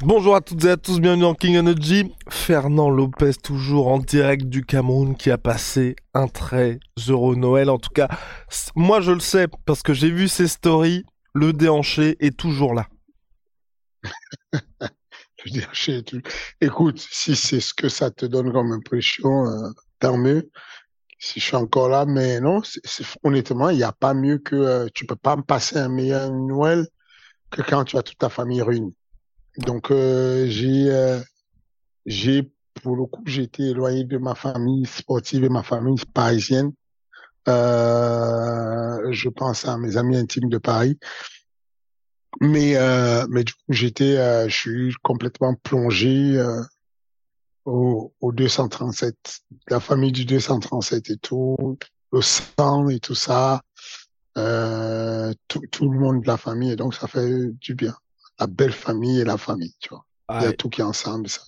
Bonjour à toutes et à tous, bienvenue dans King Energy. Fernand Lopez, toujours en direct du Cameroun, qui a passé un très heureux Noël. En tout cas, moi je le sais, parce que j'ai vu ses stories, le déhanché est toujours là. Veux dire, chez tout- Écoute, si c'est ce que ça te donne comme impression, euh. Si je suis encore là, mais non, honnêtement, il n'y a pas mieux que euh, tu peux pas me passer un meilleur Noël que quand tu as toute ta famille réunie. Donc, euh, j'ai, euh, j'ai, pour le coup, été éloigné de ma famille sportive et ma famille parisienne. Euh, je pense à mes amis intimes de Paris. Mais, euh, mais du coup, j'étais, euh, je suis complètement plongé euh, au, au 237, la famille du 237 et tout, le sang et tout ça, tout, tout le monde de la famille. Et donc, ça fait du bien. La belle famille et la famille, tu vois. Il y a tout qui est ensemble. Ça,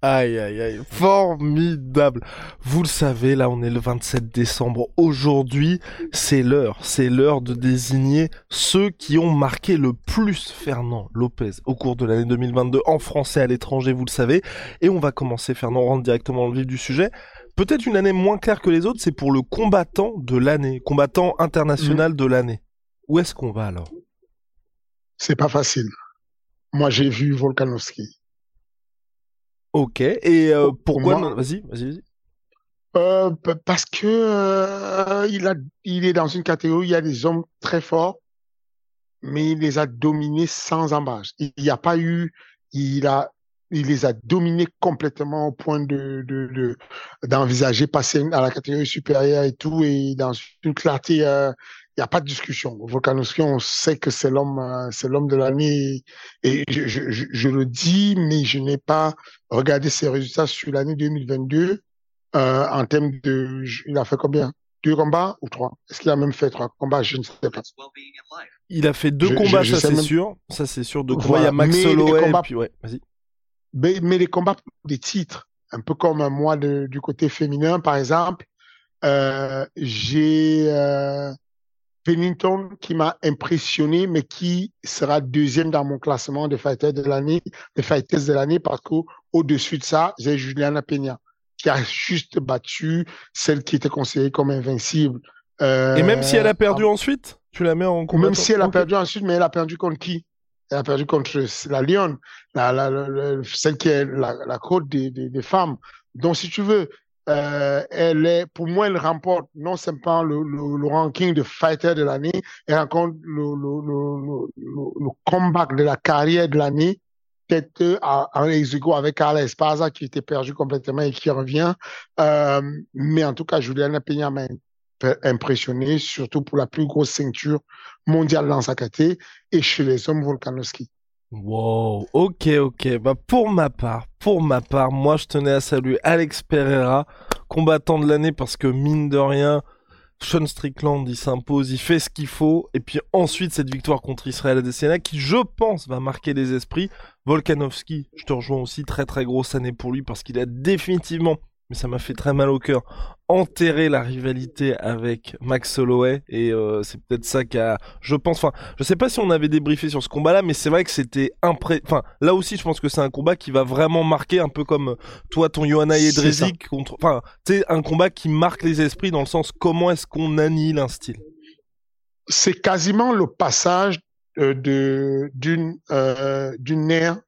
aïe, aïe, aïe, formidable. Vous le savez, là on est le 27 décembre. Aujourd'hui, c'est l'heure, c'est l'heure de désigner ceux qui ont marqué le plus Fernand Lopez au cours de l'année 2022 en français à l'étranger, vous le savez. Et on va commencer, Fernand, on rentre directement dans le vif du sujet. Peut-être une année moins claire que les autres, c'est pour le combattant de l'année, combattant international de l'année. Où est-ce qu'on va alors? C'est pas facile. Moi, j'ai vu Volkanovski. Ok, et euh, Pour- pour pourquoi moi- Vas-y, vas-y, vas-y. Euh, pa- parce que euh, il a, il est dans une catégorie où il y a des hommes très forts, mais il les a dominés sans embâche. Il n'y a pas eu, il a, il les a dominés complètement au point de, de, de- d'envisager passer à la catégorie supérieure et tout, et dans une clarté, euh, il n'y a pas de discussion. Volkanovski, on sait que c'est l'homme, euh, c'est l'homme de l'année, et je, je, je, je le dis, mais je n'ai pas regardé ses résultats sur l'année 2022. Euh, en termes de, il a fait combien? Deux combats ou trois? Est-ce qu'il a même fait trois combats? Je ne sais pas. Il a fait deux Je- combats, ça c'est même- sûr. Ça c'est sûr. De Voilà. combats, il y a Max Mais les Holloway, combats- puis ouais, vas-y. Mais, mais les combats pour des titres, un peu comme moi de- du côté féminin, par exemple, euh, j'ai euh, Pennington qui m'a impressionné, mais qui sera deuxième dans mon classement des fighters de l'année, des fighters de l'année, parce qu'au au-dessus de ça, j'ai Juliana Peña qui a juste battu celle qui était considérée comme invincible. Euh, Et même si elle a perdu ensuite, tu la mets en. Même si elle a perdu ensuite, mais elle a perdu contre qui? Elle a perdu contre la Lyon, la, la, celle qui est la, la côte des, des, des femmes. Donc, si tu veux, euh, elle est, pour moi, elle remporte non seulement le, le, le ranking de fighter de l'année, elle rencontre le, le, le, comeback de la carrière de l'année, peut-être euh, en ex avec Carla Esparza qui était perdu complètement et qui revient. Euh, mais en tout cas, Juliana Peña m'a imp- impressionné, surtout pour la plus grosse ceinture mondiale dans sa caté et chez les hommes Volkanovski. Wow, ok, ok. Bah pour ma part, pour ma part, moi je tenais à saluer Alex Pereira, combattant de l'année parce que mine de rien, Sean Strickland il s'impose, il fait ce qu'il faut, et puis ensuite cette victoire contre Israël Adesanya qui je pense va marquer les esprits. Volkanovski, je te rejoins aussi, très très grosse année pour lui parce qu'il a définitivement, mais ça m'a fait très mal au cœur, enterré la rivalité avec Max Holloway et euh, c'est peut-être ça qui a, je pense, enfin, je sais pas si on avait débriefé sur ce combat-là, mais c'est vrai que c'était impré, enfin, là aussi je pense que c'est un combat qui va vraiment marquer un peu comme toi ton Johanna Jedrzejczyk contre, enfin, tu sais, un combat qui marque les esprits dans le sens comment est-ce qu'on annihile un style? C'est quasiment le passage euh, de d'une euh, d'une ère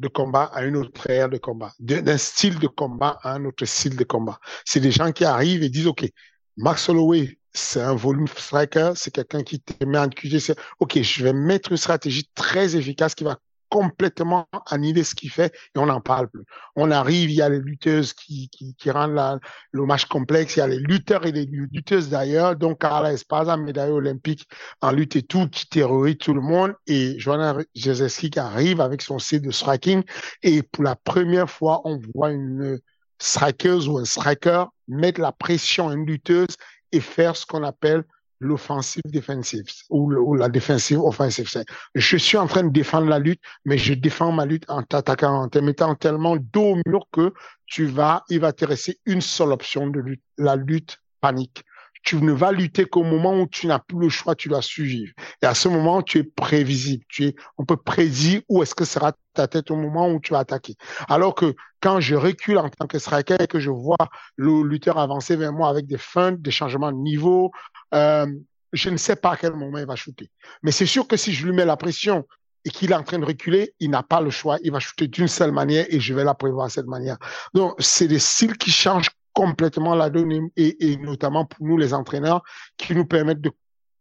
de combat à une autre ère de combat, d'un style de combat à un autre style de combat. C'est des gens qui arrivent et disent, OK, Max Holloway, c'est un volume striker, c'est quelqu'un qui te met en QG. OK, je vais mettre une stratégie très efficace qui va complètement annihiler ce qu'il fait et on n'en parle plus. On arrive, il y a les lutteuses qui, qui, qui rendent la, le match complexe, il y a les lutteurs et les lutteuses d'ailleurs, donc Carla Esparza, médaille olympique en lutte et tout, qui terrorise tout le monde et Joanna Jezeski arrive avec son site de striking et pour la première fois, on voit une strikeuse ou un striker mettre la pression à une lutteuse et faire ce qu'on appelle l'offensive défensive ou, la défensive offensive. Je suis en train de défendre la lutte, mais je défends ma lutte en t'attaquant, en te mettant tellement dos au mur que tu vas, il va te rester une seule option de lutte, la lutte panique tu ne vas lutter qu'au moment où tu n'as plus le choix, tu dois suivre. Et à ce moment, tu es prévisible. Tu es, on peut prédire où est-ce que sera ta tête au moment où tu vas attaquer. Alors que quand je recule en tant que striker et que je vois le lutteur avancer vers moi avec des feintes, des changements de niveau, euh, je ne sais pas à quel moment il va shooter. Mais c'est sûr que si je lui mets la pression et qu'il est en train de reculer, il n'a pas le choix. Il va shooter d'une seule manière et je vais la prévoir de cette manière. Donc, c'est des styles qui changent complètement la donne et, notamment pour nous les entraîneurs qui nous permettent de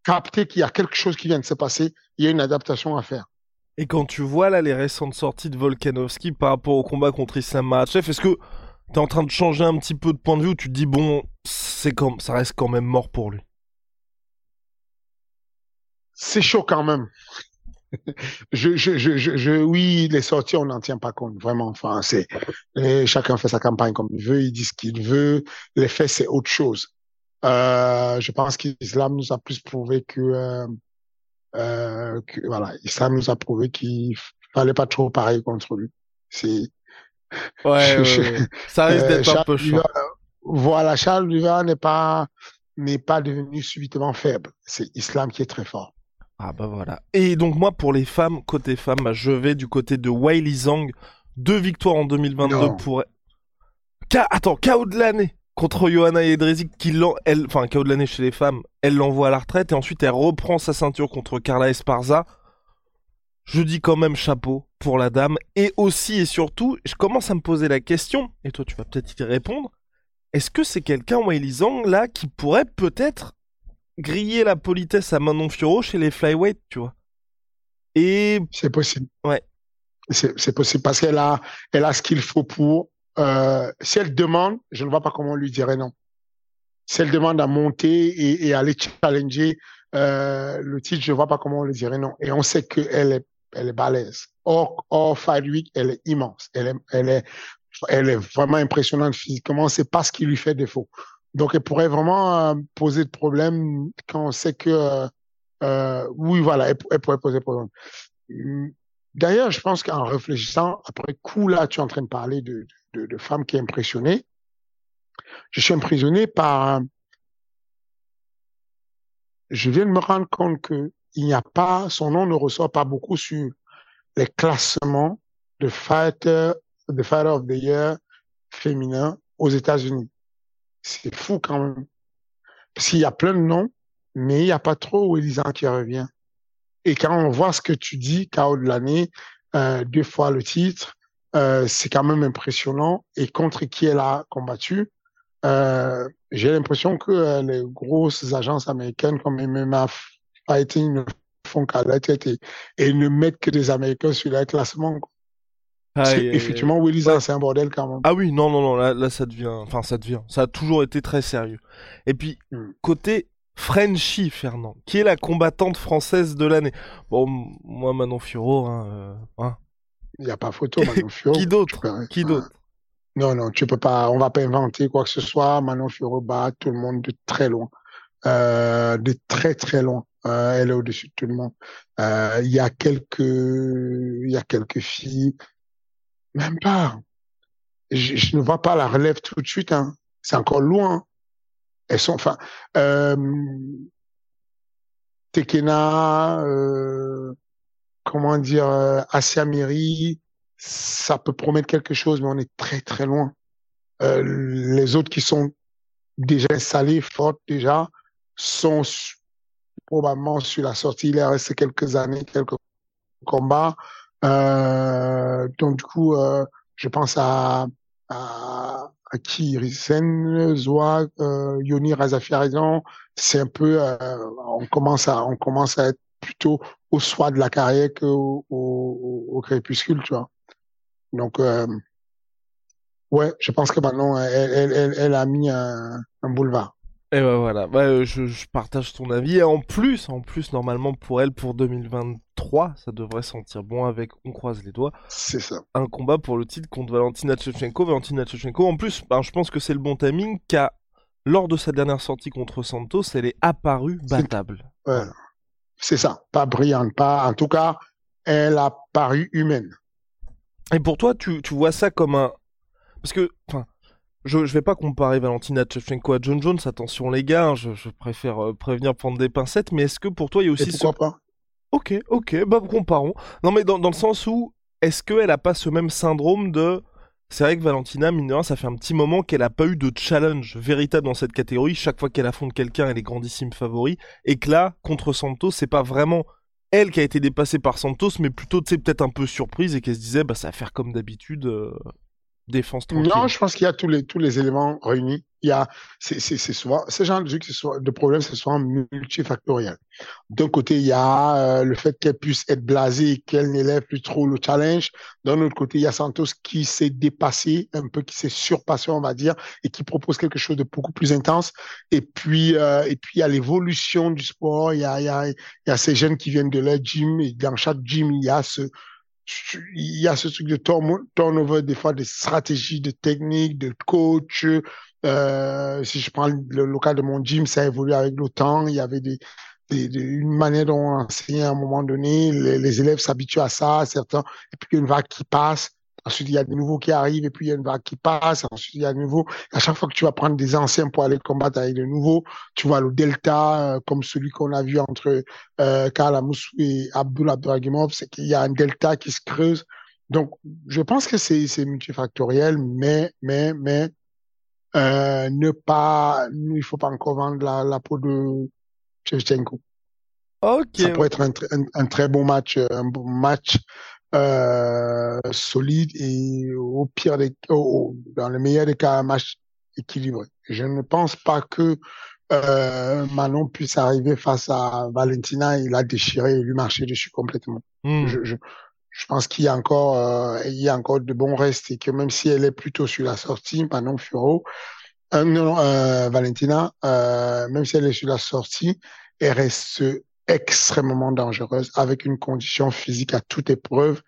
capter qu'il y a quelque chose qui vient de se passer, il y a une adaptation à faire. Et quand tu vois là les récentes sorties de Volkanovski par rapport au combat contre Islam Makhachev, est-ce que tu es en train de changer un petit peu de point de vue ou tu te dis bon, c'est comme ça reste quand même mort pour lui? C'est chaud quand même je, je, je, je, oui, les sorties, on n'en tient pas compte, vraiment. Enfin, c'est, chacun fait sa campagne comme il veut, il dit ce qu'il veut. Les faits, c'est autre chose. Euh, je pense qu'Islam nous a plus prouvé que, euh, euh, que, voilà, Islam nous a prouvé qu'il fallait pas trop pareil contre lui. C'est, ouais, ça risque d'être un peu chaud. voilà, Charles Duval n'est pas, n'est pas devenu subitement faible. C'est Islam qui est très fort. Ah bah voilà. Et donc moi pour les femmes, côté femmes, bah, je vais du côté de Wiley Zhang. Deux victoires en 2022 pour... Attends, KO de l'année contre Johanna Jedrzejczyk qui elle, enfin KO de l'année chez les femmes, elle l'envoie à la retraite et ensuite elle reprend sa ceinture contre Carla Esparza. Je dis quand même chapeau pour la dame et aussi et surtout, je commence à me poser la question et toi tu vas peut-être y répondre. Est-ce que c'est quelqu'un Wiley Zhang là qui pourrait peut-être griller la politesse à Manon Fiorot chez les flyweight, tu vois. Et c'est possible. Ouais. C'est possible parce qu'elle a, elle a ce qu'il faut pour. Euh, si elle demande, je ne vois pas comment on lui dirait non. Si elle demande à monter et, et aller challenger euh, le titre, je ne vois pas comment on lui dirait non. Et on sait qu'elle est, elle est balèze. Or, or Fight Week, elle est immense. Elle est, elle est, elle est vraiment impressionnante physiquement. C'est pas ce qui lui fait défaut. Donc, elle pourrait vraiment euh, poser de problème quand on sait que, euh, euh oui, voilà, elle, pourrait poser problème. Hum, d'ailleurs, je pense qu'en réfléchissant, après coup, là, tu es en train de parler de, de, de femmes qui est impressionnées. Je suis impressionné par, je viens de me rendre compte que il n'y a pas, son nom ne ressort pas beaucoup sur les classements de fighter, de fighter of the year féminin aux États-Unis. C'est fou quand même. Parce qu'il y a plein de noms, mais il n'y a pas trop Elisan qui revient. Et quand on voit ce que tu dis, KO de l'année, euh, deux fois le titre, euh, c'est quand même impressionnant. Et contre qui elle a combattu, euh, j'ai l'impression que les grosses agences américaines comme MMA Fighting ne font qu'à la tête et, ne mettent que des Américains sur le classement effectivement, Willy, c'est un bordel quand même. Ah oui, non, non, non, là, là, ça devient. Enfin, ça devient. Ça a toujours été très sérieux. Et puis, hmm. côté Frenchy, Fernand, qui est la combattante française de l'année. Bon, moi, Manon Furo, hein. Euh, hein. Il n'y a pas photo, Manon Furo. qui d'autre? Qui d'autre? Non, non, tu peux pas. On va pas inventer quoi que ce soit. Manon Furo bat tout le monde de très loin. Euh, de très, très loin. Euh, elle est au-dessus de tout le monde. Il y a quelques, il y a quelques filles même pas. Je, ne vois pas la relève tout de suite. Hein. C'est encore loin. Elles sont, enfin, euh, Tekena, euh, comment dire, euh, Asia Miri, ça peut promettre quelque chose, mais on est très très loin. Euh, les autres qui sont déjà installés, fortes déjà, sont probablement sur la sortie. Il reste quelques années, quelques combats. Euh, donc du coup, euh, je pense à, à, qui Risen, Zoa, euh, Yoni raison c'est un peu, on commence à, on commence à être plutôt au soir de la carrière qu'au au, au, crépuscule, tu vois. Donc, euh, ouais, je pense que maintenant, elle, elle, elle, a mis un, un boulevard. Et ben voilà, bah, euh, je, je, partage ton avis. Et en plus, en plus, normalement pour elle, pour 2023, ça devrait sentir bon avec, on croise les doigts. C'est ça. Un combat pour le titre contre Valentina Shevchenko. Valentina Shevchenko, en plus, ben, je pense que c'est le bon timing, car lors de sa dernière sortie contre Santos, elle est apparue battable. Ouais. C'est ça, pas brillante, pas. En tout cas, elle a paru humaine. Et pour toi, tu, tu vois ça comme un. Parce que, enfin, je, je vais pas comparer Valentina Shevchenko à John Jones, attention les gars, hein, je, je préfère euh, prévenir prendre des pincettes, mais est-ce que pour toi il y a aussi Et pourquoi pas? Ok, ok, bah comparons. Non mais dans, dans le sens où, est-ce qu'elle a pas ce même syndrome de... C'est vrai que Valentina, mine de rien, ça fait un petit moment qu'elle a pas eu de challenge véritable dans cette catégorie. Chaque fois qu'elle affronte quelqu'un, elle est grandissime favori. Et que là, contre Santos, c'est pas vraiment elle qui a été dépassée par Santos, mais plutôt, tu sais, peut-être un peu surprise et qu'elle se disait, bah ça va faire comme d'habitude, euh, défense tranquille. Non, je pense qu'il y a tous les, tous les éléments réunis. Il y a, c'est, c'est, c'est souvent, ce genre de, soit, de problème, c'est souvent multifactoriel. D'un côté, il y a euh, le fait qu'elle puisse être blasée et qu'elle n'élève plus trop le challenge. D'un autre côté, il y a Santos qui s'est dépassé, un peu qui s'est surpassé, on va dire, et qui propose quelque chose de beaucoup plus intense. Et puis, euh, et puis, il y a l'évolution du sport. Il y a, il y a, il y a ces jeunes qui viennent de leur gym et dans chaque gym, il y a ce, il y a ce truc de turnover, des fois, des stratégies, de techniques, de coach. Euh, si je prends le, cas de mon gym, ça a évolué avec le temps. Il y avait des, des, une manière dont on enseignait à un moment donné. Les, élèves s'habituent à ça, certains. Et puis, une vague qui passe. Ensuite, il y a des nouveaux qui arrivent et puis il y a une vague qui passe. Ensuite, il y a de nouveaux. À chaque fois que tu vas prendre des anciens pour aller combattre avec de nouveaux, tu vois le delta, euh, comme celui qu'on a vu entre euh, Karl Amoussou et Abdul Abduragimov, c'est qu'il y a un delta qui se creuse. Donc, je pense que c'est multifactoriel, mais, mais, mais, euh, ne pas, il faut pas encore vendre la, la peau de Shevchenko. Ok. Ça pourrait être un, un, un, très bon match, un bon match euh, solide et au pire des, au, dans le meilleur des cas, un match équilibré. Je ne pense pas que euh, Manon puisse arriver face à Valentina et la déchirer et lui marcher dessus complètement. Mm. Je, je, je, pense qu'il y a encore, euh, il y a encore de bons restes et que même si elle est plutôt sur la sortie, Manon Furo, euh, non, Valentina, même si elle est sur la sortie, elle reste extrêmement dangereuse avec une condition physique à toute épreuve.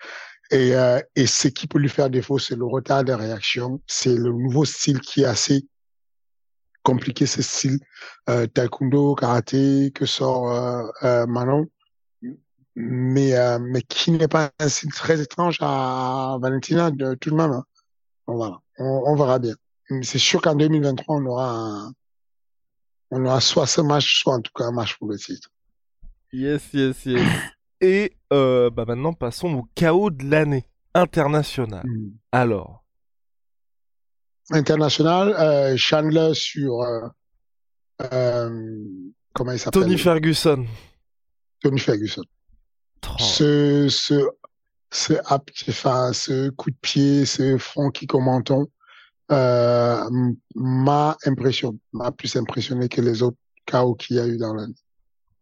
Et, euh, et ce qui peut lui faire défaut, c'est le retard de réaction. C'est le nouveau style qui est assez compliqué, ce style euh, taekwondo, karaté que sort euh, euh, Manon, mais, euh, mais qui n'est pas un style très étrange à Valentina de tout de même. Hein. Bon, voilà, on, on, verra bien. C'est sûr qu'en 2023, on aura on aura soit ce match, soit en tout cas un match pour le titre. Yes, yes, yes. Et euh, bah maintenant, passons au chaos de l'année international. Mm. Alors. International, euh, Chandler sur. Euh, comment il s'appelle? Tony Ferguson. Tony Ferguson. Oh. Ce, ce, ce, enfin, ce coup de pied, ce front qui commenton, euh, m'a impressionné, m'a plus impressionné que les autres chaos qu'il y a eu dans l'année.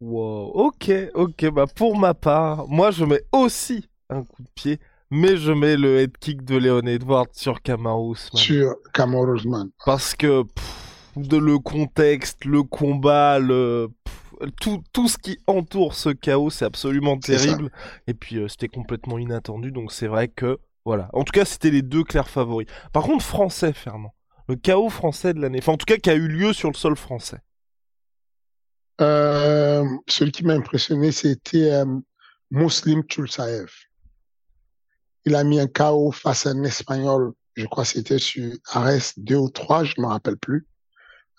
Wow, ok, ok, bah pour ma part, moi je mets aussi un coup de pied, mais je mets le head kick de Léon Edwards sur Kamaru Usman. Sur Kamaru Usman. Parce que pff, de le contexte, le combat, le pff, tout, tout ce qui entoure ce chaos, c'est absolument terrible. Et puis euh, c'était complètement inattendu, donc c'est vrai que voilà. En tout cas, c'était les deux clairs favoris. Par contre, français, Fernand. Le chaos français de l'année. Enfin, en tout cas, qui a eu lieu sur le sol français. Euh, celui qui m'a impressionné, c'était euh, Muslim Chulsaev. Il a mis un KO face à un Espagnol, je crois que c'était sur Ares 2 ou 3, je ne me rappelle plus.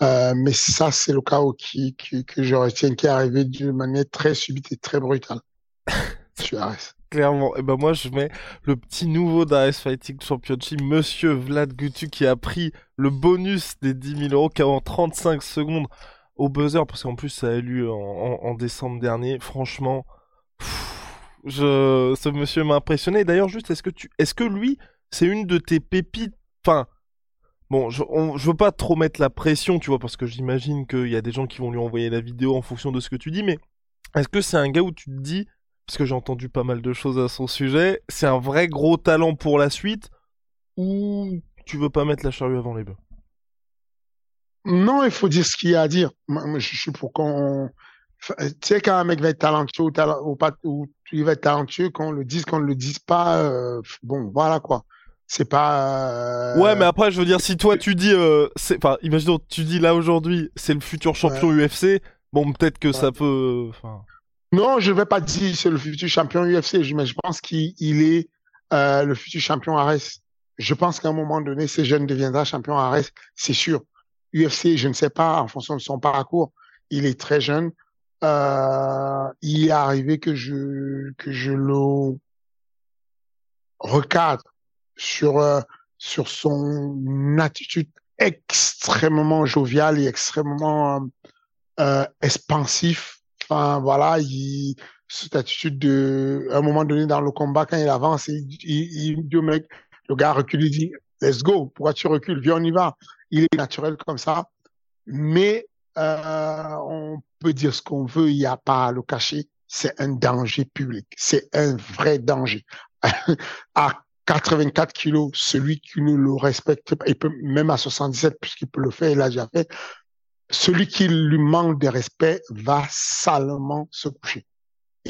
Euh, mais ça, c'est le KO qui, qui, que je retiens, qui est arrivé d'une manière très subite et très brutale sur Ares. Clairement, et ben moi je mets le petit nouveau d'Ares Fighting Championship, Monsieur Vlad Gutu, qui a pris le bonus des 10 000 euros, qui a en 35 secondes au buzzer, parce qu'en plus ça a eu lieu en, décembre dernier. Franchement, je, ce monsieur m'a impressionné. D'ailleurs, juste, est-ce que tu, est-ce que lui, c'est une de tes pépites, enfin, Bon, je, je veux pas trop mettre la pression, tu vois, parce que j'imagine qu'il y a des gens qui vont lui envoyer la vidéo en fonction de ce que tu dis, mais est-ce que c'est un gars où tu te dis, parce que j'ai entendu pas mal de choses à son sujet, c'est un vrai gros talent pour la suite, ou tu veux pas mettre la charrue avant les bœufs? Non, il faut dire ce qu'il y a à dire. Moi, je suis pour qu'on. Tu sais, quand un mec va être talentueux ou, talent, ou, pas, ou il va être talentueux, qu'on le dise, qu'on ne le dise pas, euh, bon, voilà quoi. C'est pas. Euh... Ouais, mais après, je veux dire, si toi tu dis, euh, enfin, imaginons, tu dis là aujourd'hui, c'est le futur champion ouais. UFC, bon, peut-être que ouais. ça peut. Enfin... Non, je vais pas dire c'est le futur champion UFC, mais je pense qu'il est euh, le futur champion Ares. Je pense qu'à un moment donné, ces jeunes deviendra champion Ares, c'est sûr. UFC, je ne sais pas, en fonction de son parcours, il est très jeune. Euh, il est arrivé que je que je le recadre sur euh, sur son attitude extrêmement joviale et extrêmement euh, expansif. Enfin voilà, il, cette attitude de, à un moment donné dans le combat quand il avance, il, il, il dit au mec, le gars recule, il dit let's go, pourquoi tu recules, viens on y va. Il est naturel comme ça, mais euh, on peut dire ce qu'on veut, il n'y a pas à le cacher. C'est un danger public, c'est un vrai danger. à 84 kilos, celui qui ne le respecte pas, il peut même à 77 puisqu'il peut le faire, il l'a déjà fait. Celui qui lui manque de respect va salement se coucher.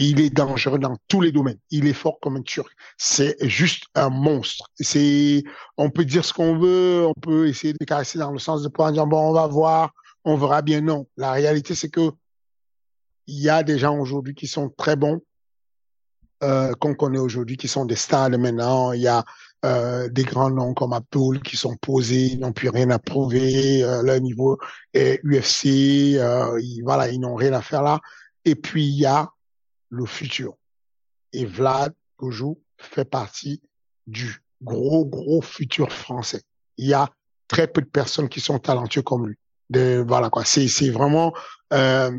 Il est dangereux dans tous les domaines. Il est fort comme un turc. C'est juste un monstre. C'est, on peut dire ce qu'on veut, on peut essayer de caresser dans le sens de pouvoir dire bon, on va voir, on verra bien. Non. La réalité, c'est que il y a des gens aujourd'hui qui sont très bons, euh, qu'on connaît aujourd'hui, qui sont des stars maintenant. Il y a euh, des grands noms comme Abdul qui sont posés, ils n'ont plus rien à prouver. Euh, leur niveau est UFC, euh, voilà, ils n'ont rien à faire là. Et puis il y a le futur. Et Vlad Gojou fait partie du gros, gros futur français. Il y a très peu de personnes qui sont talentueux comme lui. De, voilà quoi. C'est, vraiment, euh,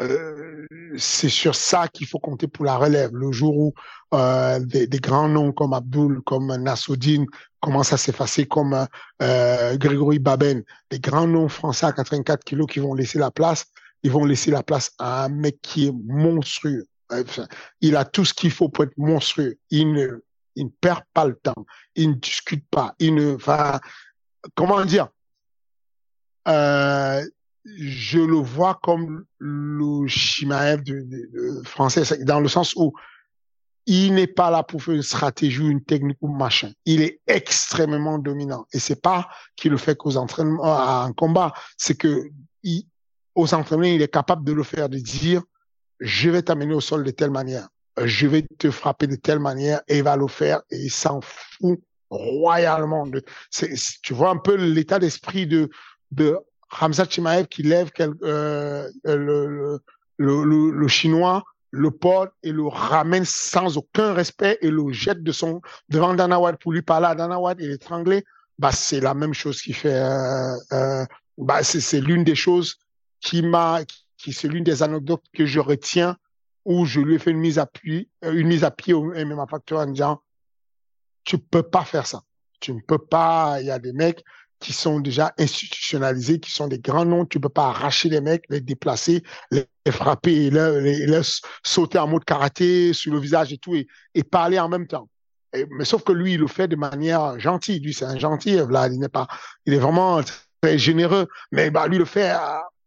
euh, c'est sur ça qu'il faut compter pour la relève. Le jour où euh, des, des, grands noms comme Abdul, comme Nassoudine commencent à s'effacer, comme Grégory Baben, des grands noms français à 84 kilos qui vont laisser la place, ils vont laisser la place à un mec qui est monstrueux. Il a tout ce qu'il faut pour être monstrueux. Il ne, il ne perd pas le temps. Il ne discute pas. Il ne va, comment dire, euh, je le vois comme le Shimaev de, de, de français, dans le sens où il n'est pas là pour faire une stratégie ou une technique ou machin. Il est extrêmement dominant. Et c'est pas qu'il le fait qu'aux entraînements, en combat. C'est que il, aux entraînements, il est capable de le faire, de dire, je vais t'amener au sol de telle manière. Je vais te frapper de telle manière et il va le faire et il s'en fout royalement. Tu vois un peu l'état d'esprit de, de Hamza qui lève quel, euh, le, chinois, le porte et le ramène sans aucun respect et le jette devant Dana pour lui parler à Dana White et l'étrangler. Bah, c'est la même chose qui fait, euh, euh, bah, c'est l'une des choses qui m'a, qui c'est l'une des anecdotes que je retiens où je lui ai fait une mise à pied, une mise à pied au MMA Factor en disant, tu peux pas faire ça. Tu ne peux pas, il y a des mecs qui sont déjà institutionnalisés, qui sont des grands noms, tu peux pas arracher les mecs, les déplacer, les frapper, les, les, les sauter en mode karaté sur le visage et tout, et, parler en même temps. Mais sauf que lui, il le fait de manière gentille. Lui, c'est un gentil, Vlad. Il n'est pas, il est vraiment très généreux. Mais bah, lui, le fait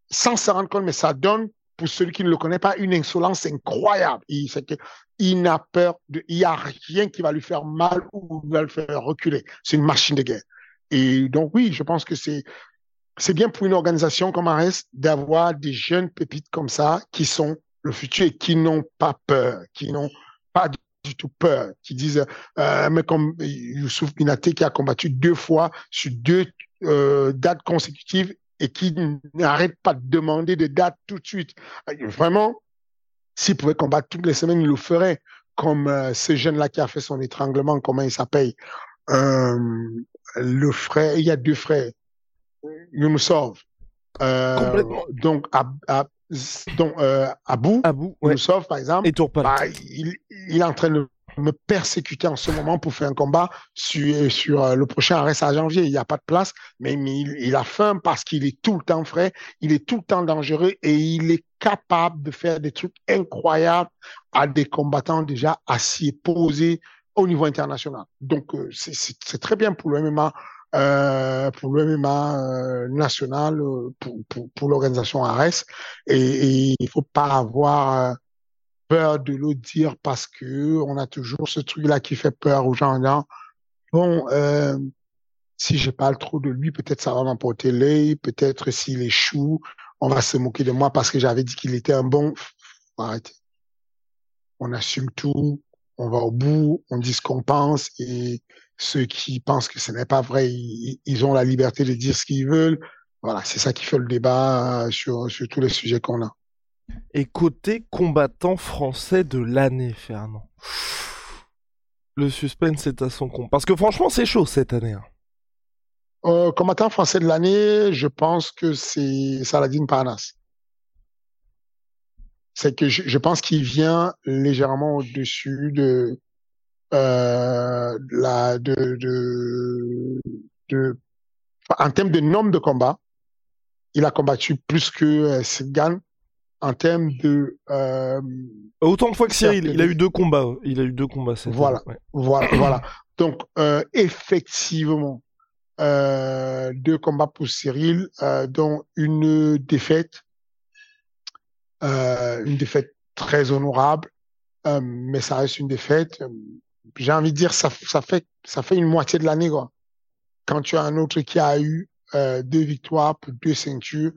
sans se rendre compte, mais ça donne, pour celui qui ne le connaît pas, une insolence incroyable. Il, que, il n'a peur de, il n'y a rien qui va lui faire mal ou va le faire reculer. C'est une machine de guerre. Et donc, oui, je pense que c'est, c'est bien pour une organisation comme Ares d'avoir des jeunes pépites comme ça qui sont le futur et qui n'ont pas peur, qui n'ont pas du tout peur, qui disent, euh, mais comme Youssouf Binaté qui a combattu deux fois sur deux euh, dates consécutives et qui n'arrête pas de demander des dates tout de suite. Vraiment, s'il pouvait combattre toutes les semaines, il le ferait. Comme euh, ce jeune-là qui a fait son étranglement, comment il s'appelle euh, Le frère, il y a deux frères, Younusov. Euh, donc, à, à, donc euh, Abou, Abou ouais. Younusov, par exemple, et bah, il, il entraîne me persécuter en ce moment pour faire un combat sur, sur euh, le prochain arrêt à janvier. Il n'y a pas de place, mais, il, a faim parce qu'il est tout le temps frais, il est tout le temps dangereux et il est capable de faire des trucs incroyables à des combattants déjà assis et posés au niveau international. Donc, euh, c'est très bien pour le MMA. Euh, pour le MMA euh, national, pour, pour, pour l'organisation ARES. Et, et il faut pas avoir peur de le dire parce que on a toujours ce truc-là qui fait peur aux gens. Là. Bon, euh, si j'ai pas le trop de lui, peut-être ça va m'emporter l'œil. Peut-être s'il échoue, on va se moquer de moi parce que j'avais dit qu'il était un bon. Arrêtez. On assume tout, on va au bout, on dit ce qu'on pense et ceux qui pensent que ce n'est pas vrai, ils, ont la liberté de dire ce qu'ils veulent. Voilà, c'est ça qui fait le débat sur, sur tous les sujets qu'on a. Et côté combattant français de l'année, Fernand. Le suspense est à son compte. Parce que franchement, c'est chaud cette année. Hein. Euh, combattant français de l'année, je pense que c'est Saladin Parnas. C'est que je, pense qu'il vient légèrement au-dessus de, euh, la, en termes de nombre de combats. Il a combattu plus que euh, en termes de euh, autant de fois que Cyril, il a eu deux combats, il a eu deux combats. Voilà, voilà, voilà. Donc euh, effectivement, euh, deux combats pour Cyril, dont une défaite, une défaite très honorable, mais ça reste une défaite. J'ai envie de dire ça, ça fait ça fait une moitié de l'année quoi. Quand tu as un autre qui a eu deux victoires pour deux ceintures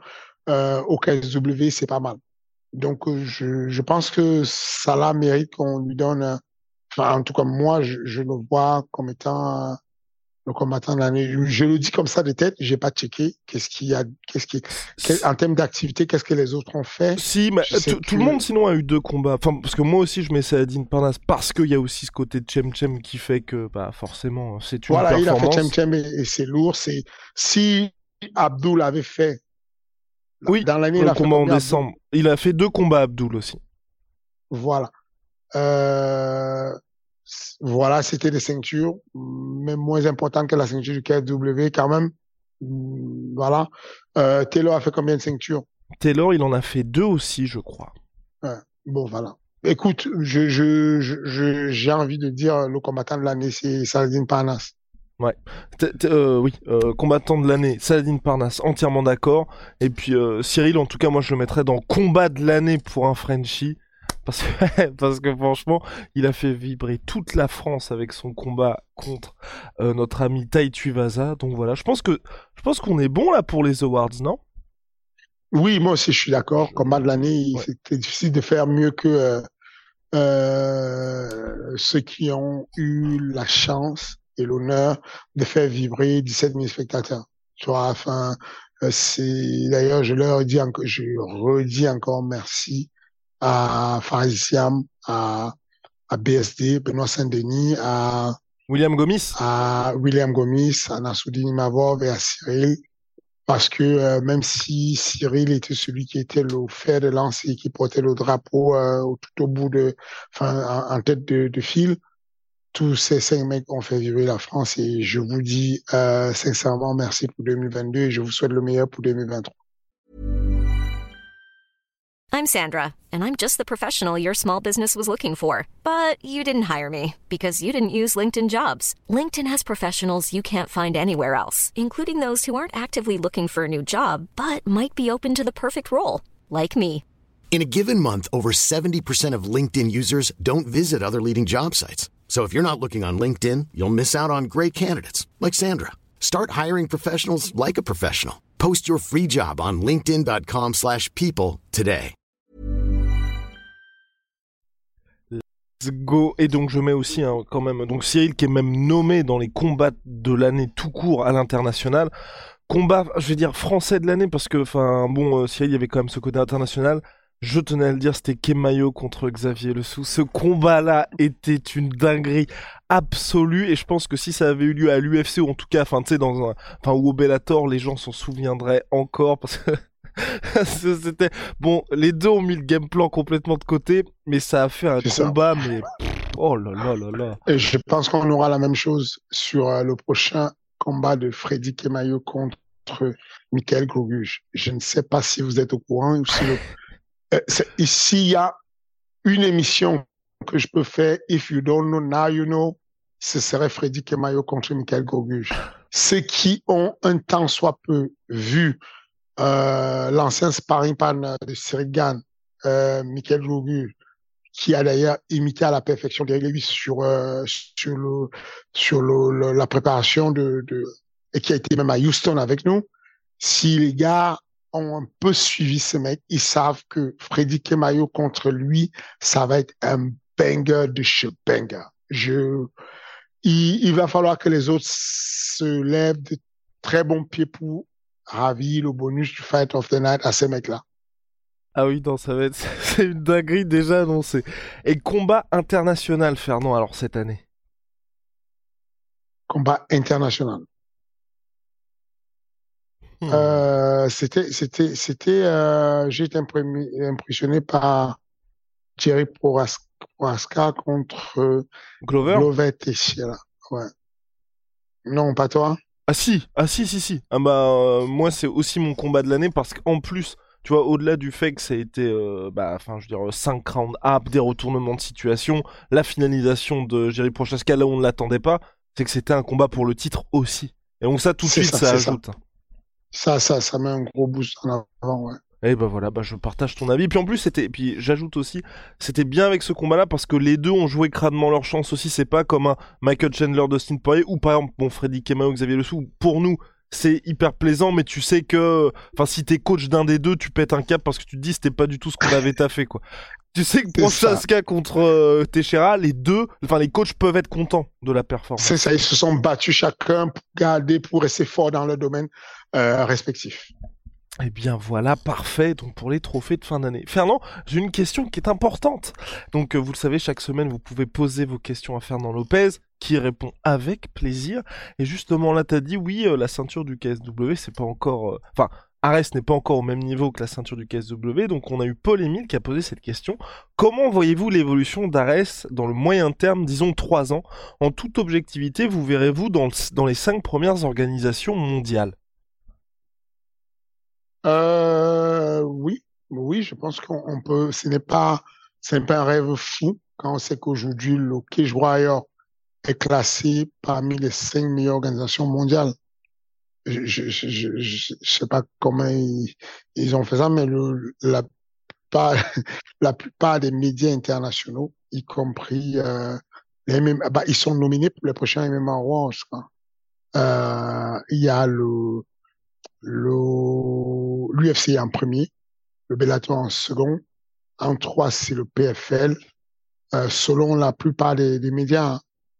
au KSW, c'est pas mal. Donc, euh, je, je pense que Salah mérite qu'on lui donne, enfin, en tout cas, moi, je, je le vois comme étant le combattant de l'année. Je le dis comme ça de tête, j'ai pas checké qu'est-ce qu'il y a, qu'est-ce qui, en termes d'activité, qu'est-ce que les autres ont fait. Si, mais tout le monde sinon a eu deux combats. Enfin, parce que moi aussi je mets Saladin Parnas parce qu'il y a aussi ce côté de Chem Chem qui fait que, bah, forcément, c'est une voilà, performance. Voilà, il a fait Chem Chem et, et c'est lourd. C'est si Abdul avait fait oui, dans l'année, a combat en décembre. Il a fait deux combats Abdul aussi. Voilà. Euh... Voilà, c'était des ceintures, même moins importantes que la ceinture du KSW quand même. Voilà. Euh, Taylor a fait combien de ceintures? Taylor, il en a fait deux aussi, je crois. Ouais. Bon, voilà. Écoute, je, je, je, j'ai envie de dire le combattant de l'année, c'est Saladin Parnas. Ouais, euh, oui, euh, combattant de l'année, Saladin Parnas, entièrement d'accord. Et puis euh, Cyril, en tout cas, moi je le mettrais dans combat de l'année pour un Frenchie. Parce que, parce que franchement, il a fait vibrer toute la France avec son combat contre notre ami Tai Tuivasa. Donc voilà, je pense que je pense qu'on est bon là pour les awards, non? Oui, moi aussi je suis d'accord. Combat de l'année, c'était difficile de faire mieux que ceux qui ont eu la chance et l'honneur de faire vibrer 17 000 spectateurs. Tu vois, enfin, euh, c'est d'ailleurs, je leur dis encore, je redis encore merci à Faris à, à BSD, Benoît Saint-Denis, à William Gomis, à William Gomis, à Nassoudine Mavov et à Cyril, parce que euh, même si Cyril était celui qui était le fer de lance et qui portait le drapeau euh, tout au bout de, enfin, en, tête de, de file, tous ces cinq mecs ont fait vivre la France et je vous dis euh, sincèrement merci pour 2022 et je vous souhaite le meilleur pour 2023. I'm Sandra and I'm just the professional your small business was looking for. But you didn't hire me because you didn't use LinkedIn jobs. LinkedIn has professionals you can't find anywhere else, including those who aren't actively looking for a new job but might be open to the perfect role, like me. In a given month, over 70% of LinkedIn users don't visit other leading job sites. So if you're not looking on LinkedIn, you'll miss out on great candidates like Sandra. Start hiring professionals like a professional. Post your free job on linkedin.com/people today. Let's go et donc je mets aussi hein, quand même donc Cyril qui est même nommé dans les combats de l'année tout court à l'international. Combat, je vais dire français de l'année parce que enfin bon euh, Cyril il y avait quand même ce côté international. Je tenais à le dire, c'était Kemayo contre Xavier Le Sou. Ce combat-là était une dinguerie absolue et je pense que si ça avait eu lieu à l'UFC ou en tout cas, enfin tu sais dans un, enfin ou au Bellator, les gens s'en souviendraient encore parce que c'était bon. Les deux ont mis le game plan complètement de côté, mais ça a fait un combat mais Oh là là là là. Et je pense qu'on aura la même chose sur euh, le prochain combat de Freddy Kemayo contre Michael Groguge. Je ne sais pas si vous êtes au courant. Si le... euh, ici, il y a une émission que je peux faire. If you don't know, now you know. Ce serait Freddy Kemayo contre Michael Groguge. Ceux qui ont un temps soit peu vu euh, l'ancien sparring partner de Sirigan, euh, Michael Groguge, qui a d'ailleurs imité à la perfection Derek Lewis sur la préparation et qui a été même à Houston avec nous. Si les gars ont un peu suivi ce mec, ils savent que Freddy Kemayo contre lui, ça va être un banger de chez banger. Je, il, il, va falloir que les autres se lèvent de très bons pieds pour ravir le bonus du Fight of the Night à ces mecs-là. Ah oui, non, ça va être c'est une dinguerie déjà annoncée. Et combat international, Fernand, alors cette année? Combat international. Hmm. Euh, c'était, c'était, c'était, euh, j'ai été impressionné par Jerry Prohaska contre euh, Glover? Glover Teixeira. Ouais. Non, pas toi? Ah si, ah si, si, si. Ah bah euh, moi c'est aussi mon combat de l'année parce qu'en plus, tu vois, au-delà du fait que ça a été, euh, bah, enfin, je veux dire, 5 rounds up, des retournements de situation, la finalisation de Jerry Prochaska là où on ne l'attendait pas, c'est que c'était un combat pour le titre aussi. Et donc ça tout de suite ça, ça ajoute. Ça. Ça. ça, ça, met un gros boost en avant, ouais. Et bah voilà, bah je partage ton avis. Puis en plus, c'était, puis j'ajoute aussi, c'était bien avec ce combat-là parce que les deux ont joué crânement leur chance aussi. C'est pas comme un Michael Chandler, Dustin Poirier ou par exemple mon Freddy Kemao, Xavier Le Sou. Pour nous, c'est hyper plaisant, mais tu sais que, enfin, si t'es coach d'un des deux, tu pètes un cap parce que tu te dis c'était pas du tout ce qu'on avait taffé, quoi. Tu sais que pour Saska contre euh, Teixeira, les deux, enfin, les coachs peuvent être contents de la performance. C'est ça, ils se sont battus chacun pour garder, pour rester fort dans leur domaine euh, respectif. Eh bien voilà, parfait. Donc pour les trophées de fin d'année. Fernand, j'ai une question qui est importante. Donc euh, vous le savez, chaque semaine vous pouvez poser vos questions à Fernand Lopez, qui répond avec plaisir. Et justement là, t'as dit oui, euh, la ceinture du KSW, c'est pas encore, enfin. Ares n'est pas encore au même niveau que la ceinture du KSW, donc on a eu Paul Emile qui a posé cette question. Comment voyez-vous l'évolution d'Ares dans le moyen terme, disons trois ans? En toute objectivité, vous verrez-vous dans, dans les cinq premières organisations mondiales? Euh, oui, oui, je pense qu'on peut. Ce n'est pas, c'est pas un rêve fou quand on sait qu'aujourd'hui le Cage est classé parmi les cinq meilleures organisations mondiales. Je, je, sais pas comment ils, ont fait ça, mais le, la, la plupart des médias internationaux, y compris euh, les mêmes, bah, ils sont nominés pour les prochains MMA Awards. Euh, il y a le l'UFC en premier, le Bellator en second, en trois c'est le PFL. Euh, selon la plupart des, des médias,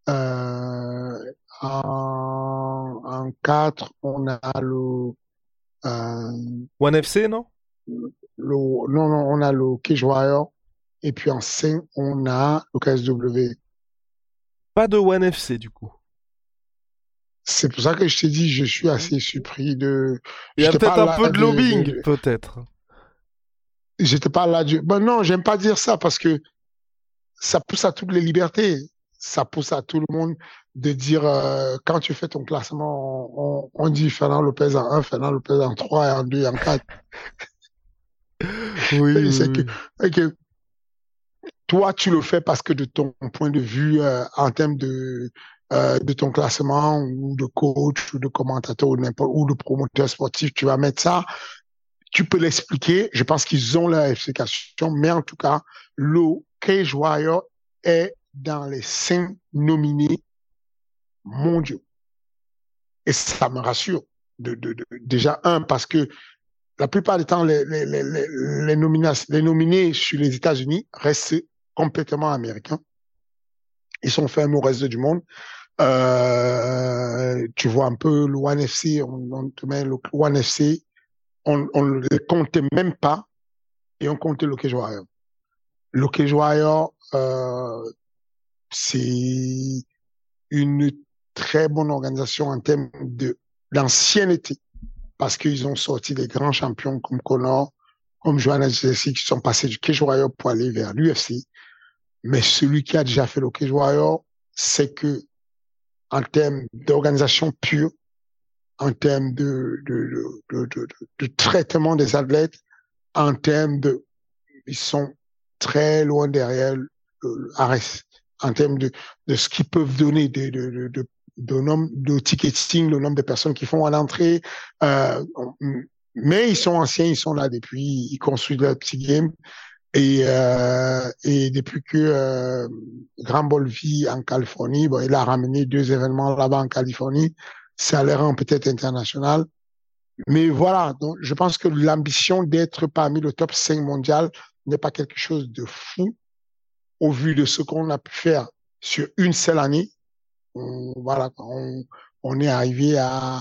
euh, en, en quatre on a le euh, One FC, non? le, Non, non, on a le Cage Warrior. Et puis en 5, on a le KSW. Pas de One FC, du coup. C'est pour ça que je t'ai dit, je suis assez surpris de. Il y a peut-être un peu de lobbying, peut-être. J'étais pas là. Du... Ben non, j'aime pas dire ça parce que ça pousse à toutes les libertés. Ça pousse à tout le monde de dire euh, quand tu fais ton classement, on, on dit Fernand Lopez en 1, Fernand Lopez en 3, en 2, en 4. oui. c'est oui. Que, que, toi, tu le fais parce que de ton point de vue euh, en termes de euh, de ton classement ou de coach ou de commentateur ou, de promoteur sportif, tu vas mettre ça. Tu peux l'expliquer. Je pense qu'ils ont leur explication, mais en tout cas, le Cage Warrior est dans les cinq nominés mondiaux. Et ça me rassure. Déjà, un, parce que la plupart du temps, les nominés sur les États-Unis restent complètement américains. Ils sont fermés au reste du monde. Euh, tu vois un peu le One FC, on, on te met le One FC, on, on le comptait même pas et on comptait le Cage. Le Cage c'est une très bonne organisation en termes de d'ancienneté parce qu'ils ont sorti des grands champions comme Connor, comme Johanna Jesse qui sont passés du Cage pour aller vers l'UFC. Mais celui qui a déjà fait le Cage Warrior, c'est que en termes d'organisation pure, en termes de, traitement des athlètes, en termes de, ils sont très loin derrière Ares, en termes de, ce qu'ils peuvent donner de, nombre de ticketing, le nombre de personnes qui font à l'entrée. Euh, mais ils sont anciens, ils sont là depuis, ils construisent leur petit game. Et, euh, et depuis que euh, Grand Ball vit en Californie, bon, il a ramené deux événements là-bas en Californie. Ça les rend peut-être international. Mais voilà, donc je pense que l'ambition d'être parmi le top 5 mondial n'est pas quelque chose de fou au vu de ce qu'on a pu faire sur une seule année. On, voilà, on, on est arrivé à,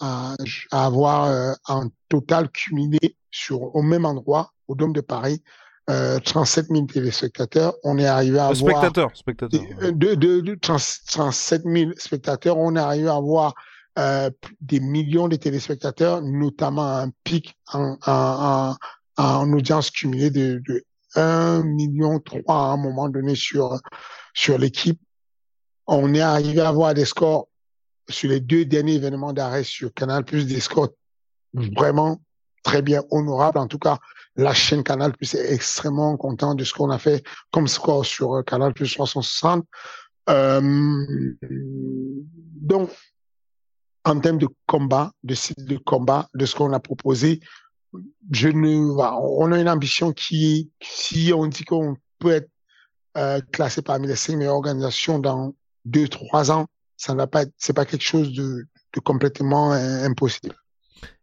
à, à avoir euh, un total cumulé sur au même endroit, au Dôme de Paris, euh, 37 000 téléspectateurs. On est arrivé à avoir... Spectateurs, spectateurs. De, de, de 37 000 spectateurs. On est arrivé à avoir euh, des millions de téléspectateurs, notamment un pic en, en, en, en audience cumulée de, de 1 million 3 à un moment donné sur, sur l'équipe. On est arrivé à avoir des scores sur les deux derniers événements d'arrêt sur Canal+, plus des scores vraiment très bien honorables. En tout cas, la chaîne Canal Plus est extrêmement content de ce qu'on a fait comme score sur euh, Canal Plus 360. Euh, donc, en termes de combat, de site de combat, de ce qu'on a proposé, je ne, on a une ambition qui, si on dit qu'on peut être euh, classé parmi les cinq meilleures organisations dans deux, trois ans, ça n'a pas, c'est pas quelque chose de, de complètement euh, impossible.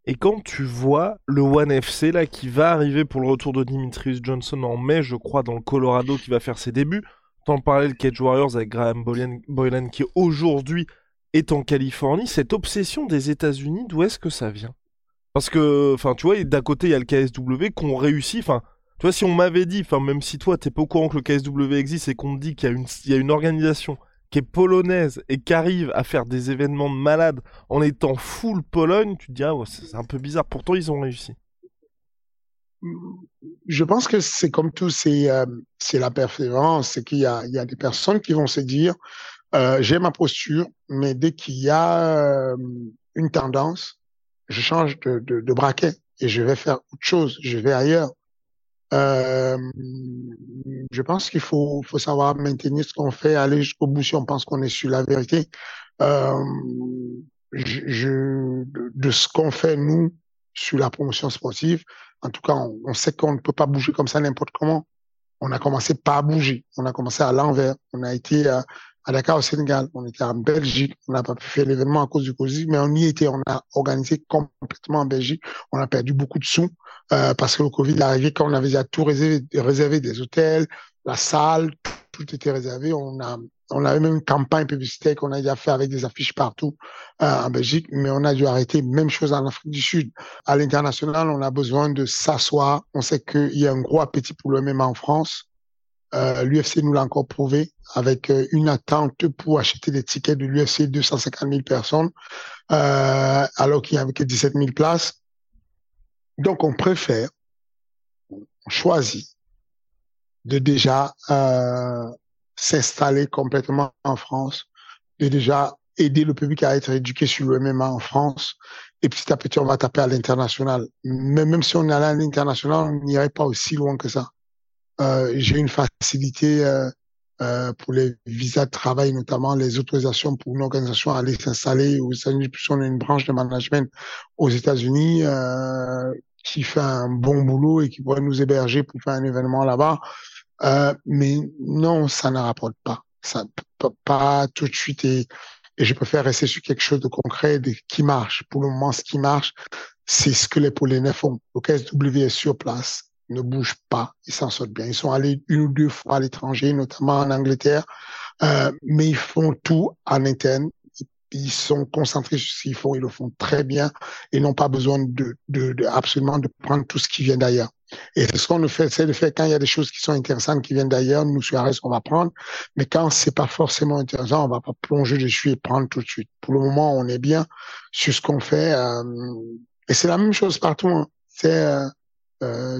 Et quand tu vois le One FC là qui va arriver pour le retour de Dimitrius Johnson en mai, je crois, dans le Colorado qui va faire ses débuts, t'en parlais le Cage Warriors avec Graham Boylan, qui aujourd'hui est en Californie, cette obsession des États-Unis, d'où est-ce que ça vient? Parce que, enfin, tu vois, d'un côté il y a le KSW qu'on réussit, enfin, tu vois, si on m'avait dit, enfin, même si toi t'es pas au courant que le KSW existe et qu'on te dit qu'il y, y, a une organisation qui est polonaise et qui arrive à faire des événements de malade en étant full Pologne, tu te dis, ah, c'est un peu bizarre. Pourtant, ils ont réussi. Je pense que c'est comme tout, c'est euh, la persévérance. C'est qu'il y y a des personnes qui vont se dire, euh, j'ai ma posture, mais dès qu'il y a euh, une tendance, je change de, de braquet et je vais faire autre chose, je vais ailleurs. Euh, je pense qu'il faut, savoir maintenir ce qu'on fait, aller jusqu'au bout si on pense qu'on est sur la vérité. Euh, de, ce qu'on fait, nous, sur la promotion sportive, en tout cas, on, sait qu'on ne peut pas bouger comme ça n'importe comment. On a commencé pas à bouger. On a commencé à l'envers. On a été à, à Dakar au Sénégal. On était en Belgique. On n'a pas pu faire l'événement à cause du Covid, mais on y était. On a organisé complètement en Belgique. On a perdu beaucoup de sous. Euh, parce que le Covid est arrivé quand on avait déjà tout réservé, réservé des hôtels, la salle, tout était réservé. On a, on avait même une campagne publicitaire qu'on a déjà fait avec des affiches partout euh, en Belgique, mais on a dû arrêter. Même chose en Afrique du Sud. À l'international, on a besoin de s'asseoir. On sait qu'il y a un gros appétit pour le même en France. Euh, L'UFC nous l'a encore prouvé avec euh, une attente pour acheter des tickets de l'UFC 250 000 personnes, euh, alors qu'il y avait que 17 000 places. Donc, on préfère, on choisit de déjà s'installer complètement en France, de déjà aider le public à être éduqué sur le MMA en France. Et petit à petit, on va taper à l'international. Mais même si on allé à l'international, on n'irait pas aussi loin que ça. Euh, J'ai une facilité euh, euh, pour les visas de travail, notamment les autorisations pour une organisation à aller s'installer aux États-Unis, puisqu'on a une branche de management aux États-Unis euh, qui fait un bon boulot et qui pourrait nous héberger pour faire un événement là-bas. Euh, mais non, ça ne rapporte pas. Ça pas tout de suite et, et je préfère rester sur quelque chose de concret, de, qui marche. Pour le moment, ce qui marche, c'est ce que les Polonais font. Le KSW est sur place ne bougent pas, ils s'en sortent bien. Ils sont allés une ou deux fois à l'étranger, notamment en Angleterre, euh, mais ils font tout en interne. Ils sont concentrés sur ce qu'ils font, ils le font très bien et n'ont pas besoin de, de, de, absolument de prendre tout ce qui vient d'ailleurs. Et ce qu'on fait, c'est de faire quand il y a des choses qui sont intéressantes qui viennent d'ailleurs, nous sur Arès, on va prendre. Mais quand c'est pas forcément intéressant, on va pas plonger dessus et prendre tout de suite. Pour le moment, on est bien sur ce qu'on fait. Euh, et c'est la même chose partout. Hein. C'est euh,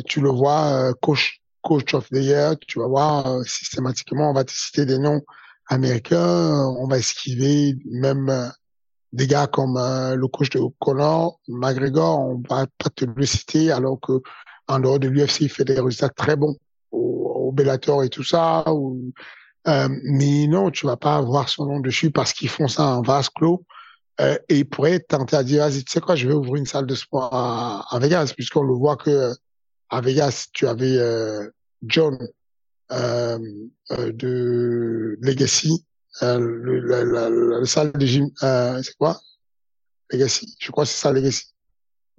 tu le vois, euh, coach coach of the year, tu vas voir, euh, systématiquement, on va te citer des noms américains, on va esquiver même euh, des gars comme euh, le coach de Connor, McGregor, on va pas te le citer, alors que en dehors de l'UFC, il fait des résultats très bons au, Bellator et tout ça. Euh, mais non, tu vas pas avoir son nom dessus parce qu'ils font ça en vase clos. Euh, et il pourrait tenter à dire, vas-y, tu sais quoi, je vais ouvrir une salle de sport à Vegas, puisqu'on le voit que à Vegas, tu avais euh, John euh, euh, de Legacy, le, la, la, la, salle de gym, c'est quoi? Legacy, je crois que c'est ça, Legacy.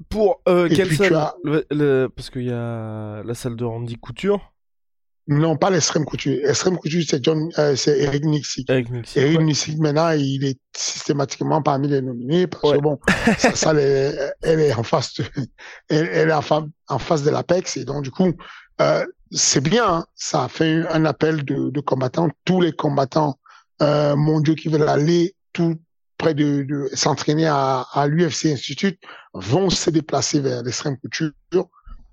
Pour quelle salle as... le, le, Parce qu'il y a la salle de Randy Couture. Non, pas l'extrême couture. L'extrême couture, c'est John, euh, c'est Eric Nixick. Eric Nixick. Eric ouais. Nixick, maintenant, il est systématiquement parmi les nominés parce ouais. que bon, ça, ça elle, est en face de, elle, elle est en, fa en face de l'Apex et donc, du coup, euh, c'est bien. Hein. Ça a fait un appel de, de combattants. Tous les combattants euh, mondiaux qui veulent aller tout près de, de s'entraîner à, à l'UFC Institute vont se déplacer vers l'extrême couture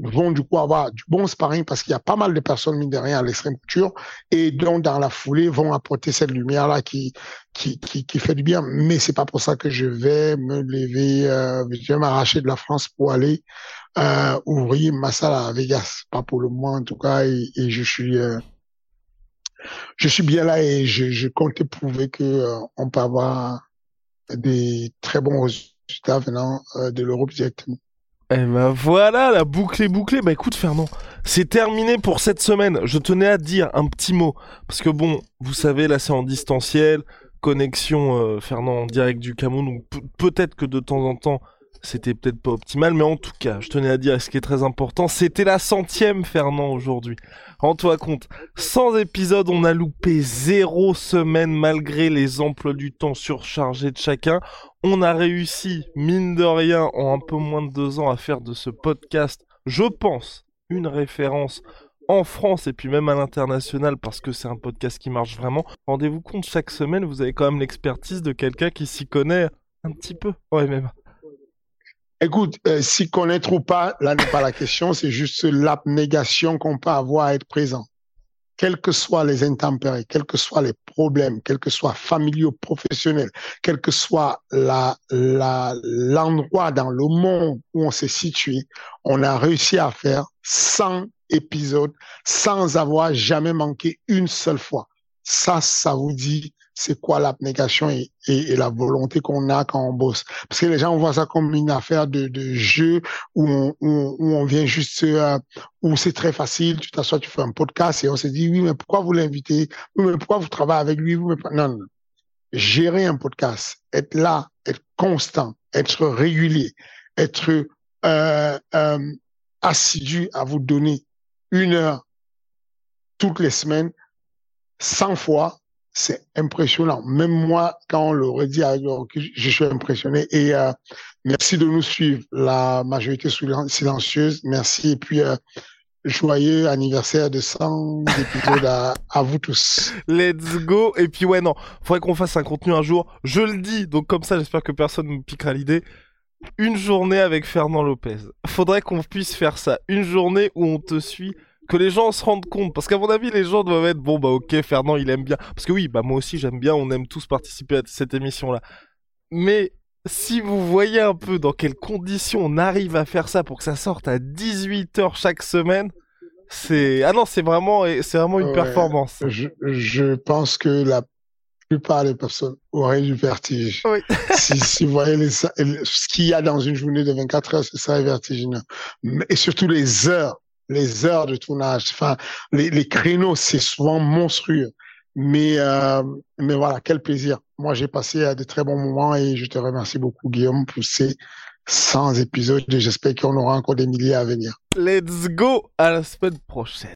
vont du coup avoir du bon sparring parce qu'il y a pas mal de personnes, mine de rien, à l'extrême couture, et donc dans la foulée vont apporter cette lumière-là qui, qui, qui, fait du bien. Mais c'est pas pour ça que je vais me lever, euh, je vais m'arracher de la France pour aller euh, ouvrir ma salle à Vegas. Pas pour le moment, en tout cas, et, je suis... Euh, je suis bien là et je, compte prouver que on peut avoir des très bons résultats venant de l'Europe directement. Eh ben voilà, la boucle est bouclée. Bah écoute Fernand, c'est terminé pour cette semaine. Je tenais à dire un petit mot. Parce que bon, vous savez, là c'est en distanciel, connexion euh, Fernand en direct du Cameroun. Donc peut-être que de temps en temps, c'était peut-être pas optimal. Mais en tout cas, je tenais à dire ce qui est très important. C'était la centième Fernand aujourd'hui. Rends-toi compte, sans épisode, on a loupé zéro semaine malgré les emplois du temps surchargés de chacun on a réussi, mine de rien, en un peu moins de deux ans, à faire de ce podcast, je pense, une référence en France et puis même à l'international parce que c'est un podcast qui marche vraiment. Rendez-vous compte, chaque semaine, vous avez quand même l'expertise de quelqu'un qui s'y connaît un petit peu. Ouais, même. Écoute, euh, s'y connaître ou pas, là n'est pas la question, c'est juste l'abnégation qu'on peut avoir à être présent quels que soient les intempéries, quels que soient les problèmes, quels que soient familiaux, professionnels, quel que soit l'endroit dans le monde où on s'est situé, on a réussi à faire 100 épisodes sans avoir jamais manqué une seule fois. Ça, ça vous dit c'est quoi l'abnégation et, et, et, la volonté qu'on a quand on bosse. Parce que les gens voient ça comme une affaire de, de jeu où on, où, où on vient juste, euh, où c'est très facile, tu t'assois, tu fais un podcast et on se dit, oui, mais pourquoi vous l'invitez? Oui, mais pourquoi vous travaillez avec lui? Vous, mais... Non, non. Gérer un podcast, être là, être constant, être régulier, être euh, euh, assidu à vous donner une heure toutes les semaines, 100 fois, c'est impressionnant. Même moi, quand on le redit le recul, je suis impressionné. Et euh, merci de nous suivre, la majorité silencieuse. Merci. Et puis, euh, joyeux anniversaire de 100 épisodes à, à, vous tous. Let's go. Et puis, ouais, non, faudrait qu'on fasse un contenu un jour. Je le dis, donc comme ça, j'espère que personne ne me piquera l'idée. Une journée avec Fernand Lopez. Faudrait qu'on puisse faire ça. Une journée où on te suit que les gens se rendent compte. Parce qu'à mon avis, les gens doivent être bon, bah ok, Fernand, il aime bien. Parce que oui, bah moi aussi, j'aime bien, on aime tous participer à cette émission-là. Mais si vous voyez un peu dans quelles conditions on arrive à faire ça pour que ça sorte à 18h chaque semaine, c'est. Ah non, c'est vraiment, c'est vraiment une ouais, performance. Je, je pense que la plupart des personnes auraient du vertige. Oui. si, si vous voyez les, ce qu'il y a dans une journée de 24 heures, ce serait vertigineux. Et surtout les heures les heures de tournage, enfin, les, créneaux, c'est souvent monstrueux. Mais, euh, mais voilà, quel plaisir. Moi, j'ai passé de très bons moments et je te remercie beaucoup, Guillaume, pour ces 100 épisodes j'espère qu'on aura encore des milliers à venir. Let's go à la semaine prochaine.